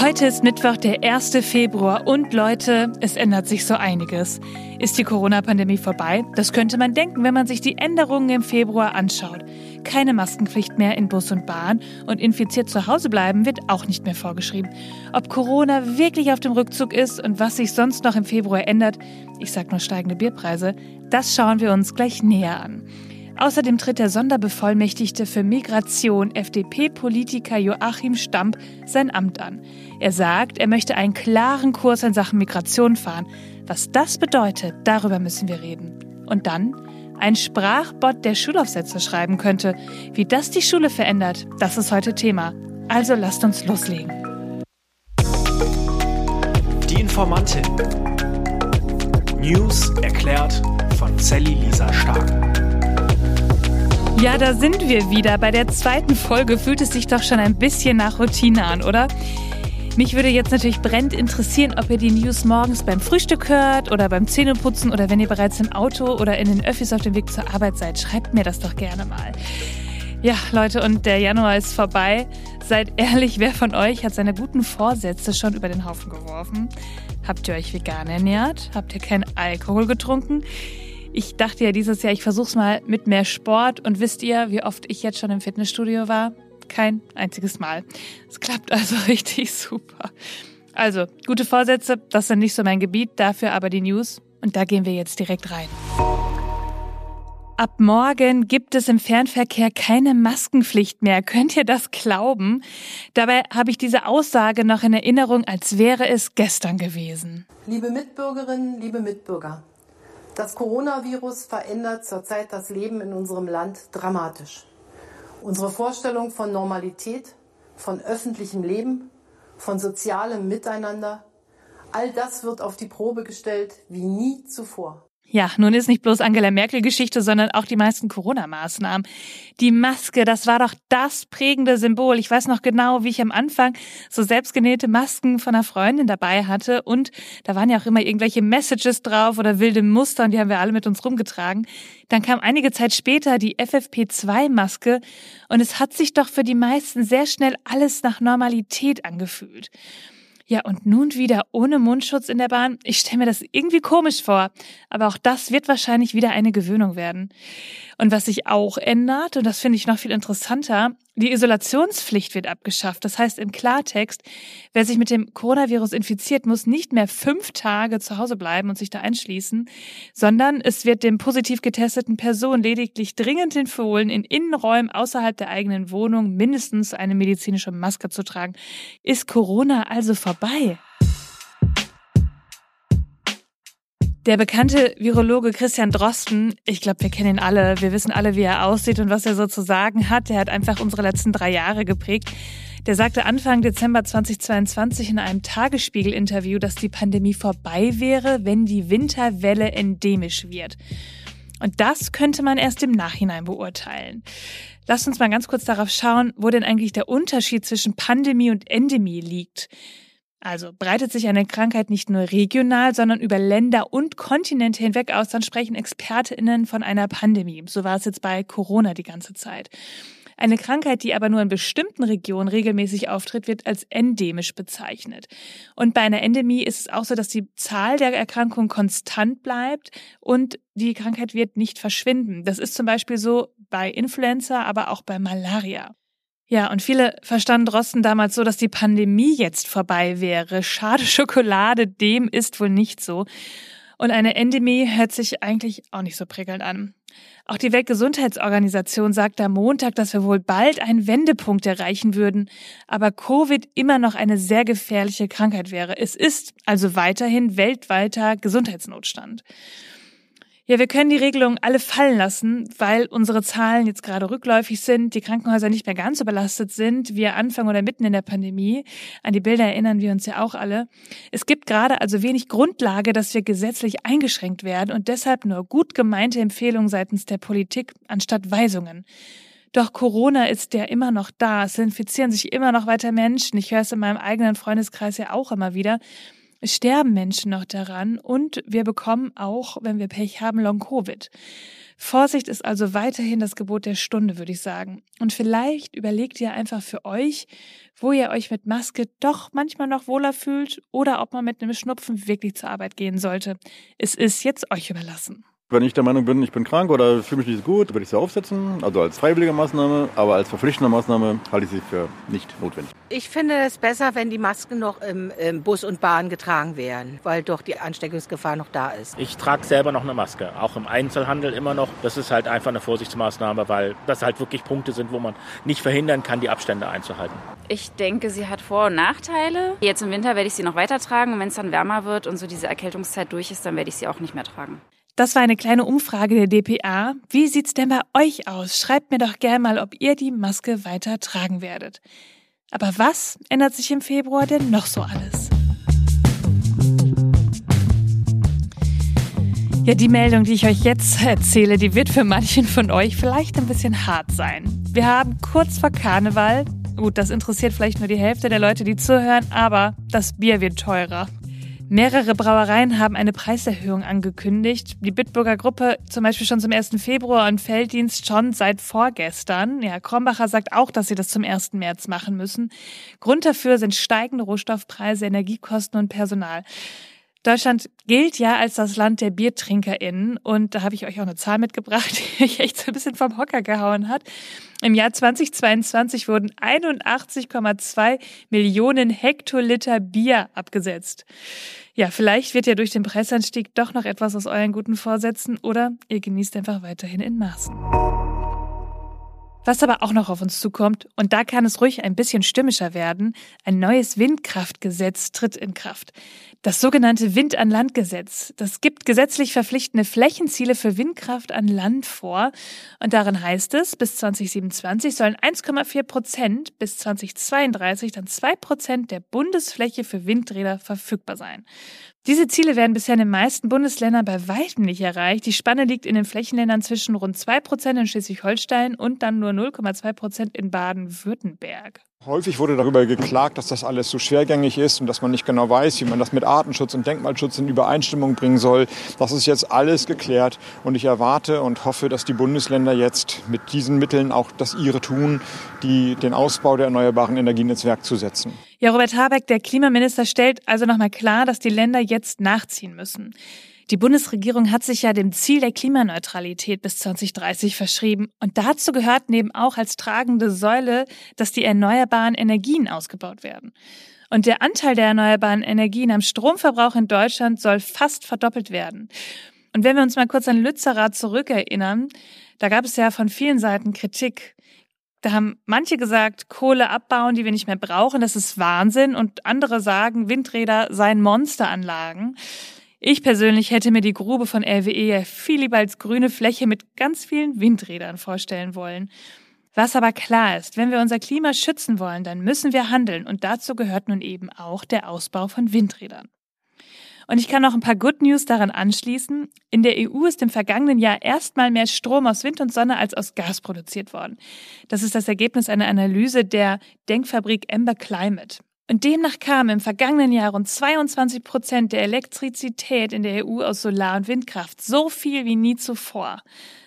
Heute ist Mittwoch, der 1. Februar und Leute, es ändert sich so einiges. Ist die Corona-Pandemie vorbei? Das könnte man denken, wenn man sich die Änderungen im Februar anschaut. Keine Maskenpflicht mehr in Bus und Bahn und infiziert zu Hause bleiben wird auch nicht mehr vorgeschrieben. Ob Corona wirklich auf dem Rückzug ist und was sich sonst noch im Februar ändert, ich sag nur steigende Bierpreise, das schauen wir uns gleich näher an. Außerdem tritt der Sonderbevollmächtigte für Migration, FDP-Politiker Joachim Stamp, sein Amt an. Er sagt, er möchte einen klaren Kurs in Sachen Migration fahren. Was das bedeutet, darüber müssen wir reden. Und dann ein Sprachbot, der Schulaufsätze schreiben könnte. Wie das die Schule verändert, das ist heute Thema. Also lasst uns loslegen. Die Informantin. News erklärt von Sally Lisa Stark. Ja, da sind wir wieder. Bei der zweiten Folge fühlt es sich doch schon ein bisschen nach Routine an, oder? Mich würde jetzt natürlich brennend interessieren, ob ihr die News morgens beim Frühstück hört oder beim Zähneputzen oder wenn ihr bereits im Auto oder in den Öffis auf dem Weg zur Arbeit seid. Schreibt mir das doch gerne mal. Ja, Leute, und der Januar ist vorbei. Seid ehrlich, wer von euch hat seine guten Vorsätze schon über den Haufen geworfen? Habt ihr euch vegan ernährt? Habt ihr keinen Alkohol getrunken? Ich dachte ja dieses Jahr, ich versuch's mal mit mehr Sport und wisst ihr, wie oft ich jetzt schon im Fitnessstudio war? Kein einziges Mal. Es klappt also richtig super. Also, gute Vorsätze, das sind nicht so mein Gebiet, dafür aber die News und da gehen wir jetzt direkt rein. Ab morgen gibt es im Fernverkehr keine Maskenpflicht mehr. Könnt ihr das glauben? Dabei habe ich diese Aussage noch in Erinnerung, als wäre es gestern gewesen. Liebe Mitbürgerinnen, liebe Mitbürger, das Coronavirus verändert zurzeit das Leben in unserem Land dramatisch. Unsere Vorstellung von Normalität, von öffentlichem Leben, von sozialem Miteinander, all das wird auf die Probe gestellt wie nie zuvor. Ja, nun ist nicht bloß Angela Merkel Geschichte, sondern auch die meisten Corona-Maßnahmen. Die Maske, das war doch das prägende Symbol. Ich weiß noch genau, wie ich am Anfang so selbstgenähte Masken von einer Freundin dabei hatte und da waren ja auch immer irgendwelche Messages drauf oder wilde Muster und die haben wir alle mit uns rumgetragen. Dann kam einige Zeit später die FFP2-Maske und es hat sich doch für die meisten sehr schnell alles nach Normalität angefühlt. Ja, und nun wieder ohne Mundschutz in der Bahn. Ich stelle mir das irgendwie komisch vor. Aber auch das wird wahrscheinlich wieder eine Gewöhnung werden. Und was sich auch ändert, und das finde ich noch viel interessanter, die Isolationspflicht wird abgeschafft. Das heißt im Klartext, wer sich mit dem Coronavirus infiziert, muss nicht mehr fünf Tage zu Hause bleiben und sich da einschließen, sondern es wird dem positiv getesteten Person lediglich dringend empfohlen, in Innenräumen außerhalb der eigenen Wohnung mindestens eine medizinische Maske zu tragen. Ist Corona also vorbei? Der bekannte Virologe Christian Drosten, ich glaube, wir kennen ihn alle, wir wissen alle, wie er aussieht und was er so zu sagen hat. Der hat einfach unsere letzten drei Jahre geprägt. Der sagte Anfang Dezember 2022 in einem Tagesspiegel-Interview, dass die Pandemie vorbei wäre, wenn die Winterwelle endemisch wird. Und das könnte man erst im Nachhinein beurteilen. Lasst uns mal ganz kurz darauf schauen, wo denn eigentlich der Unterschied zwischen Pandemie und Endemie liegt. Also breitet sich eine Krankheit nicht nur regional, sondern über Länder und Kontinente hinweg aus, dann sprechen Expertinnen von einer Pandemie. So war es jetzt bei Corona die ganze Zeit. Eine Krankheit, die aber nur in bestimmten Regionen regelmäßig auftritt, wird als endemisch bezeichnet. Und bei einer Endemie ist es auch so, dass die Zahl der Erkrankungen konstant bleibt und die Krankheit wird nicht verschwinden. Das ist zum Beispiel so bei Influenza, aber auch bei Malaria. Ja, und viele verstanden Drosten damals so, dass die Pandemie jetzt vorbei wäre. Schade Schokolade, dem ist wohl nicht so. Und eine Endemie hört sich eigentlich auch nicht so prickelnd an. Auch die Weltgesundheitsorganisation sagt am Montag, dass wir wohl bald einen Wendepunkt erreichen würden, aber Covid immer noch eine sehr gefährliche Krankheit wäre. Es ist also weiterhin weltweiter Gesundheitsnotstand. Ja, wir können die Regelungen alle fallen lassen, weil unsere Zahlen jetzt gerade rückläufig sind, die Krankenhäuser nicht mehr ganz überlastet sind, wir Anfang oder mitten in der Pandemie. An die Bilder erinnern wir uns ja auch alle. Es gibt gerade also wenig Grundlage, dass wir gesetzlich eingeschränkt werden und deshalb nur gut gemeinte Empfehlungen seitens der Politik anstatt Weisungen. Doch Corona ist ja immer noch da. Es infizieren sich immer noch weiter Menschen. Ich höre es in meinem eigenen Freundeskreis ja auch immer wieder. Sterben Menschen noch daran und wir bekommen auch, wenn wir Pech haben, Long-Covid. Vorsicht ist also weiterhin das Gebot der Stunde, würde ich sagen. Und vielleicht überlegt ihr einfach für euch, wo ihr euch mit Maske doch manchmal noch wohler fühlt oder ob man mit einem Schnupfen wirklich zur Arbeit gehen sollte. Es ist jetzt euch überlassen. Wenn ich der Meinung bin, ich bin krank oder fühle mich nicht so gut, würde ich sie aufsetzen, also als freiwillige Maßnahme, aber als verpflichtende Maßnahme halte ich sie für nicht notwendig. Ich finde es besser, wenn die Masken noch im, im, Bus und Bahn getragen werden, weil doch die Ansteckungsgefahr noch da ist. Ich trage selber noch eine Maske, auch im Einzelhandel immer noch. Das ist halt einfach eine Vorsichtsmaßnahme, weil das halt wirklich Punkte sind, wo man nicht verhindern kann, die Abstände einzuhalten. Ich denke, sie hat Vor- und Nachteile. Jetzt im Winter werde ich sie noch weiter tragen und wenn es dann wärmer wird und so diese Erkältungszeit durch ist, dann werde ich sie auch nicht mehr tragen. Das war eine kleine Umfrage der DPA. Wie sieht's denn bei euch aus? Schreibt mir doch gerne mal, ob ihr die Maske weiter tragen werdet. Aber was ändert sich im Februar denn noch so alles? Ja, die Meldung, die ich euch jetzt erzähle, die wird für manchen von euch vielleicht ein bisschen hart sein. Wir haben kurz vor Karneval. Gut, das interessiert vielleicht nur die Hälfte der Leute, die zuhören, aber das Bier wird teurer. Mehrere Brauereien haben eine Preiserhöhung angekündigt. Die Bitburger Gruppe zum Beispiel schon zum 1. Februar und Felddienst schon seit vorgestern. Ja, Krombacher sagt auch, dass sie das zum 1. März machen müssen. Grund dafür sind steigende Rohstoffpreise, Energiekosten und Personal. Deutschland gilt ja als das Land der BiertrinkerInnen und da habe ich euch auch eine Zahl mitgebracht, die mich echt so ein bisschen vom Hocker gehauen hat. Im Jahr 2022 wurden 81,2 Millionen Hektoliter Bier abgesetzt. Ja, vielleicht wird ja durch den Preisanstieg doch noch etwas aus euren guten Vorsätzen oder ihr genießt einfach weiterhin in Maßen. Was aber auch noch auf uns zukommt, und da kann es ruhig ein bisschen stimmischer werden, ein neues Windkraftgesetz tritt in Kraft. Das sogenannte Wind an Land Gesetz. Das gibt gesetzlich verpflichtende Flächenziele für Windkraft an Land vor. Und darin heißt es, bis 2027 sollen 1,4 Prozent, bis 2032 dann 2 Prozent der Bundesfläche für Windräder verfügbar sein. Diese Ziele werden bisher in den meisten Bundesländern bei weitem nicht erreicht. Die Spanne liegt in den Flächenländern zwischen rund 2 Prozent in Schleswig-Holstein und dann nur 0,2 Prozent in Baden-Württemberg. Häufig wurde darüber geklagt, dass das alles so schwergängig ist und dass man nicht genau weiß, wie man das mit Artenschutz und Denkmalschutz in Übereinstimmung bringen soll. Das ist jetzt alles geklärt und ich erwarte und hoffe, dass die Bundesländer jetzt mit diesen Mitteln auch das ihre tun, die, den Ausbau der erneuerbaren Energien ins Werk zu setzen. Ja, Robert Habeck, der Klimaminister, stellt also nochmal klar, dass die Länder jetzt nachziehen müssen. Die Bundesregierung hat sich ja dem Ziel der Klimaneutralität bis 2030 verschrieben. Und dazu gehört neben auch als tragende Säule, dass die erneuerbaren Energien ausgebaut werden. Und der Anteil der erneuerbaren Energien am Stromverbrauch in Deutschland soll fast verdoppelt werden. Und wenn wir uns mal kurz an Lützerath zurückerinnern, da gab es ja von vielen Seiten Kritik. Da haben manche gesagt, Kohle abbauen, die wir nicht mehr brauchen, das ist Wahnsinn. Und andere sagen, Windräder seien Monsteranlagen. Ich persönlich hätte mir die Grube von RWE ja viel lieber als grüne Fläche mit ganz vielen Windrädern vorstellen wollen. Was aber klar ist, wenn wir unser Klima schützen wollen, dann müssen wir handeln und dazu gehört nun eben auch der Ausbau von Windrädern. Und ich kann noch ein paar Good News daran anschließen. In der EU ist im vergangenen Jahr erstmal mehr Strom aus Wind und Sonne als aus Gas produziert worden. Das ist das Ergebnis einer Analyse der Denkfabrik Ember Climate. Und demnach kamen im vergangenen Jahr rund 22 Prozent der Elektrizität in der EU aus Solar- und Windkraft, so viel wie nie zuvor.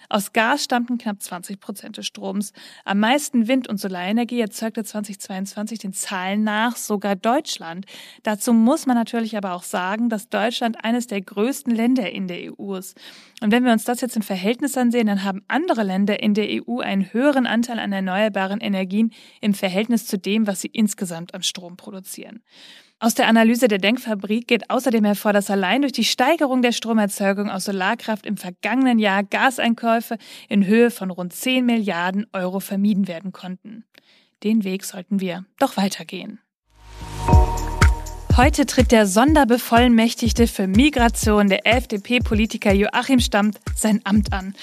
Aus Gas stammten knapp 20 Prozent des Stroms. Am meisten Wind- und Solarenergie erzeugte 2022 den Zahlen nach sogar Deutschland. Dazu muss man natürlich aber auch sagen, dass Deutschland eines der größten Länder in der EU ist. Und wenn wir uns das jetzt im Verhältnis ansehen, dann haben andere Länder in der EU einen höheren Anteil an erneuerbaren Energien im Verhältnis zu dem, was sie insgesamt am Strom produzieren. Aus der Analyse der Denkfabrik geht außerdem hervor, dass allein durch die Steigerung der Stromerzeugung aus Solarkraft im vergangenen Jahr Gaseinkäufe in Höhe von rund 10 Milliarden Euro vermieden werden konnten. Den Weg sollten wir doch weitergehen. Heute tritt der Sonderbevollmächtigte für Migration, der FDP-Politiker Joachim Stammt, sein Amt an.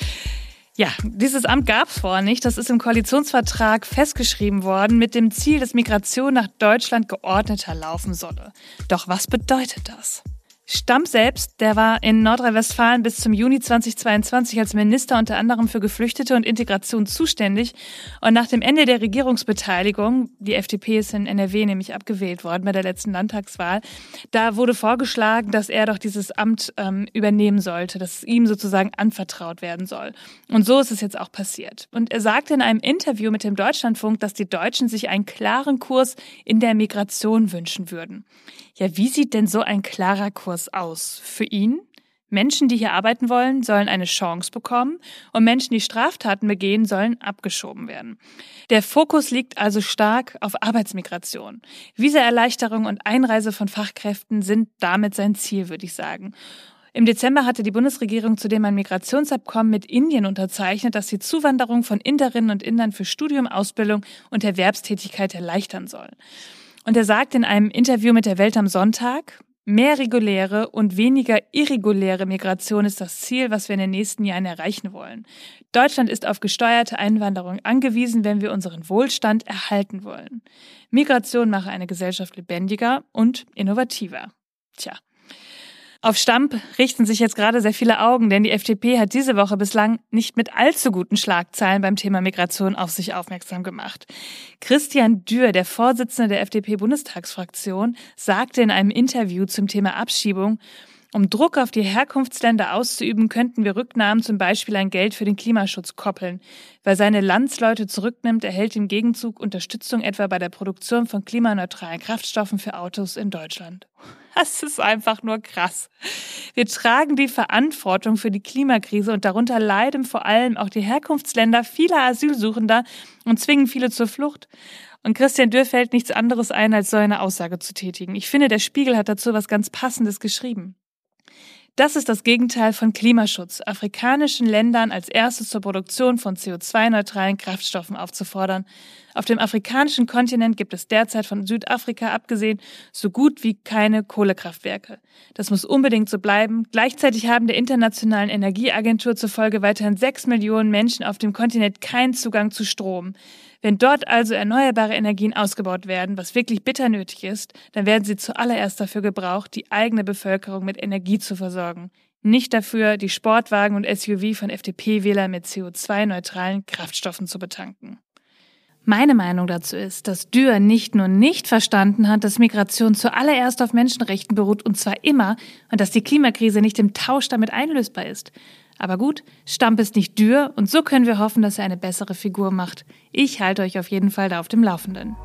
Ja, dieses Amt gab es vorher nicht. Das ist im Koalitionsvertrag festgeschrieben worden mit dem Ziel, dass Migration nach Deutschland geordneter laufen solle. Doch was bedeutet das? Stamp selbst, der war in Nordrhein-Westfalen bis zum Juni 2022 als Minister unter anderem für Geflüchtete und Integration zuständig. Und nach dem Ende der Regierungsbeteiligung, die FDP ist in NRW nämlich abgewählt worden bei der letzten Landtagswahl, da wurde vorgeschlagen, dass er doch dieses Amt ähm, übernehmen sollte, dass es ihm sozusagen anvertraut werden soll. Und so ist es jetzt auch passiert. Und er sagte in einem Interview mit dem Deutschlandfunk, dass die Deutschen sich einen klaren Kurs in der Migration wünschen würden. Ja, wie sieht denn so ein klarer Kurs aus für ihn? Menschen, die hier arbeiten wollen, sollen eine Chance bekommen und Menschen, die Straftaten begehen, sollen abgeschoben werden. Der Fokus liegt also stark auf Arbeitsmigration. Visaerleichterung und Einreise von Fachkräften sind damit sein Ziel, würde ich sagen. Im Dezember hatte die Bundesregierung zudem ein Migrationsabkommen mit Indien unterzeichnet, das die Zuwanderung von Inderinnen und Indern für Studium, Ausbildung und Erwerbstätigkeit erleichtern soll. Und er sagt in einem Interview mit der Welt am Sonntag, mehr reguläre und weniger irreguläre Migration ist das Ziel, was wir in den nächsten Jahren erreichen wollen. Deutschland ist auf gesteuerte Einwanderung angewiesen, wenn wir unseren Wohlstand erhalten wollen. Migration mache eine Gesellschaft lebendiger und innovativer. Tja, auf Stamp richten sich jetzt gerade sehr viele Augen, denn die FDP hat diese Woche bislang nicht mit allzu guten Schlagzeilen beim Thema Migration auf sich aufmerksam gemacht. Christian Dürr, der Vorsitzende der FDP-Bundestagsfraktion, sagte in einem Interview zum Thema Abschiebung, um Druck auf die Herkunftsländer auszuüben, könnten wir Rücknahmen zum Beispiel ein Geld für den Klimaschutz koppeln. Wer seine Landsleute zurücknimmt, erhält im Gegenzug Unterstützung etwa bei der Produktion von klimaneutralen Kraftstoffen für Autos in Deutschland. Das ist einfach nur krass. Wir tragen die Verantwortung für die Klimakrise und darunter leiden vor allem auch die Herkunftsländer vieler Asylsuchender und zwingen viele zur Flucht. Und Christian Dürr fällt nichts anderes ein, als so eine Aussage zu tätigen. Ich finde, der Spiegel hat dazu was ganz Passendes geschrieben. Das ist das Gegenteil von Klimaschutz, afrikanischen Ländern als erstes zur Produktion von CO2-neutralen Kraftstoffen aufzufordern. Auf dem afrikanischen Kontinent gibt es derzeit von Südafrika abgesehen so gut wie keine Kohlekraftwerke. Das muss unbedingt so bleiben. Gleichzeitig haben der Internationalen Energieagentur zufolge weiterhin sechs Millionen Menschen auf dem Kontinent keinen Zugang zu Strom. Wenn dort also erneuerbare Energien ausgebaut werden, was wirklich bitter nötig ist, dann werden sie zuallererst dafür gebraucht, die eigene Bevölkerung mit Energie zu versorgen. Nicht dafür, die Sportwagen und SUV von FDP-Wählern mit CO2-neutralen Kraftstoffen zu betanken. Meine Meinung dazu ist, dass Dürr nicht nur nicht verstanden hat, dass Migration zuallererst auf Menschenrechten beruht und zwar immer und dass die Klimakrise nicht im Tausch damit einlösbar ist. Aber gut, Stamp ist nicht dürr und so können wir hoffen, dass er eine bessere Figur macht. Ich halte euch auf jeden Fall da auf dem Laufenden.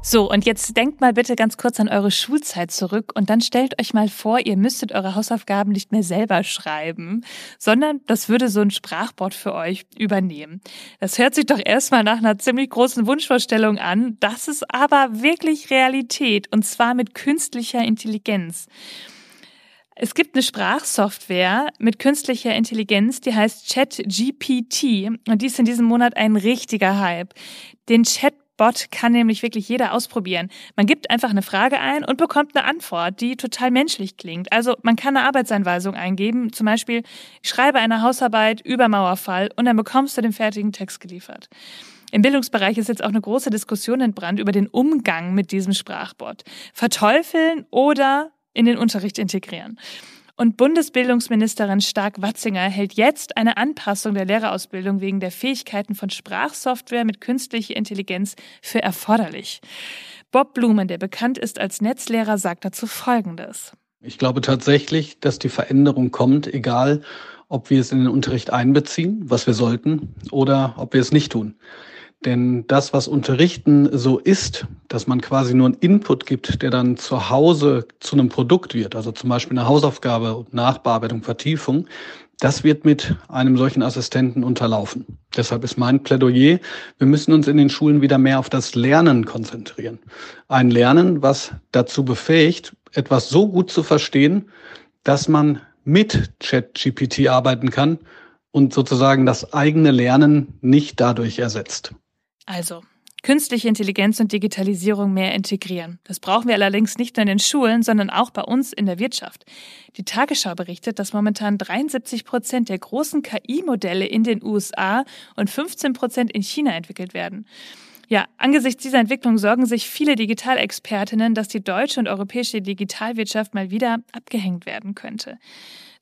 So, und jetzt denkt mal bitte ganz kurz an eure Schulzeit zurück und dann stellt euch mal vor, ihr müsstet eure Hausaufgaben nicht mehr selber schreiben, sondern das würde so ein Sprachbot für euch übernehmen. Das hört sich doch erstmal nach einer ziemlich großen Wunschvorstellung an. Das ist aber wirklich Realität und zwar mit künstlicher Intelligenz. Es gibt eine Sprachsoftware mit künstlicher Intelligenz, die heißt ChatGPT und die ist in diesem Monat ein richtiger Hype. Den Chatbot kann nämlich wirklich jeder ausprobieren. Man gibt einfach eine Frage ein und bekommt eine Antwort, die total menschlich klingt. Also man kann eine Arbeitsanweisung eingeben, zum Beispiel, ich schreibe eine Hausarbeit über Mauerfall und dann bekommst du den fertigen Text geliefert. Im Bildungsbereich ist jetzt auch eine große Diskussion entbrannt über den Umgang mit diesem Sprachbot. Verteufeln oder in den Unterricht integrieren. Und Bundesbildungsministerin Stark-Watzinger hält jetzt eine Anpassung der Lehrerausbildung wegen der Fähigkeiten von Sprachsoftware mit künstlicher Intelligenz für erforderlich. Bob Blumen, der bekannt ist als Netzlehrer, sagt dazu Folgendes. Ich glaube tatsächlich, dass die Veränderung kommt, egal ob wir es in den Unterricht einbeziehen, was wir sollten, oder ob wir es nicht tun. Denn das, was Unterrichten so ist, dass man quasi nur einen Input gibt, der dann zu Hause zu einem Produkt wird, also zum Beispiel eine Hausaufgabe, Nachbearbeitung, Vertiefung, das wird mit einem solchen Assistenten unterlaufen. Deshalb ist mein Plädoyer, wir müssen uns in den Schulen wieder mehr auf das Lernen konzentrieren. Ein Lernen, was dazu befähigt, etwas so gut zu verstehen, dass man mit ChatGPT arbeiten kann und sozusagen das eigene Lernen nicht dadurch ersetzt. Also, künstliche Intelligenz und Digitalisierung mehr integrieren. Das brauchen wir allerdings nicht nur in den Schulen, sondern auch bei uns in der Wirtschaft. Die Tagesschau berichtet, dass momentan 73 Prozent der großen KI-Modelle in den USA und 15 Prozent in China entwickelt werden. Ja, angesichts dieser Entwicklung sorgen sich viele Digitalexpertinnen, dass die deutsche und europäische Digitalwirtschaft mal wieder abgehängt werden könnte.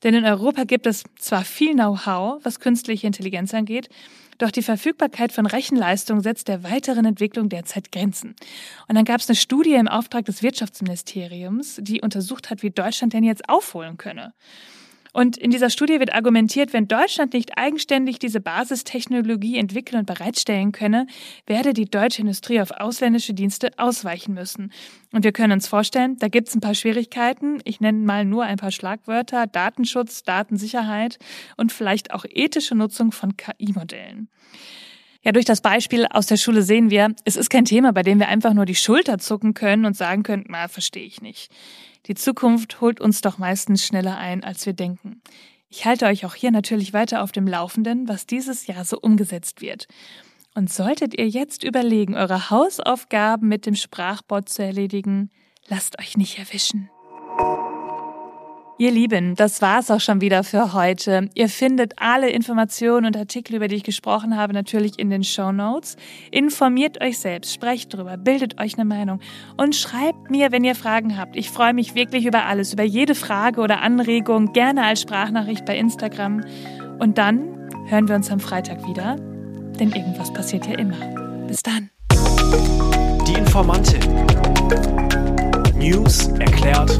Denn in Europa gibt es zwar viel Know-how, was künstliche Intelligenz angeht, doch die Verfügbarkeit von Rechenleistung setzt der weiteren Entwicklung derzeit Grenzen. Und dann gab es eine Studie im Auftrag des Wirtschaftsministeriums, die untersucht hat, wie Deutschland denn jetzt aufholen könne. Und in dieser Studie wird argumentiert, wenn Deutschland nicht eigenständig diese Basistechnologie entwickeln und bereitstellen könne, werde die deutsche Industrie auf ausländische Dienste ausweichen müssen. Und wir können uns vorstellen, da gibt es ein paar Schwierigkeiten. Ich nenne mal nur ein paar Schlagwörter. Datenschutz, Datensicherheit und vielleicht auch ethische Nutzung von KI-Modellen. Ja, durch das Beispiel aus der Schule sehen wir, es ist kein Thema, bei dem wir einfach nur die Schulter zucken können und sagen können, na, verstehe ich nicht. Die Zukunft holt uns doch meistens schneller ein, als wir denken. Ich halte euch auch hier natürlich weiter auf dem Laufenden, was dieses Jahr so umgesetzt wird. Und solltet ihr jetzt überlegen, eure Hausaufgaben mit dem Sprachbot zu erledigen, lasst euch nicht erwischen. Ihr Lieben, das war's auch schon wieder für heute. Ihr findet alle Informationen und Artikel, über die ich gesprochen habe, natürlich in den Show Notes. Informiert euch selbst, sprecht drüber, bildet euch eine Meinung und schreibt mir, wenn ihr Fragen habt. Ich freue mich wirklich über alles, über jede Frage oder Anregung, gerne als Sprachnachricht bei Instagram. Und dann hören wir uns am Freitag wieder, denn irgendwas passiert ja immer. Bis dann. Die Informantin. News erklärt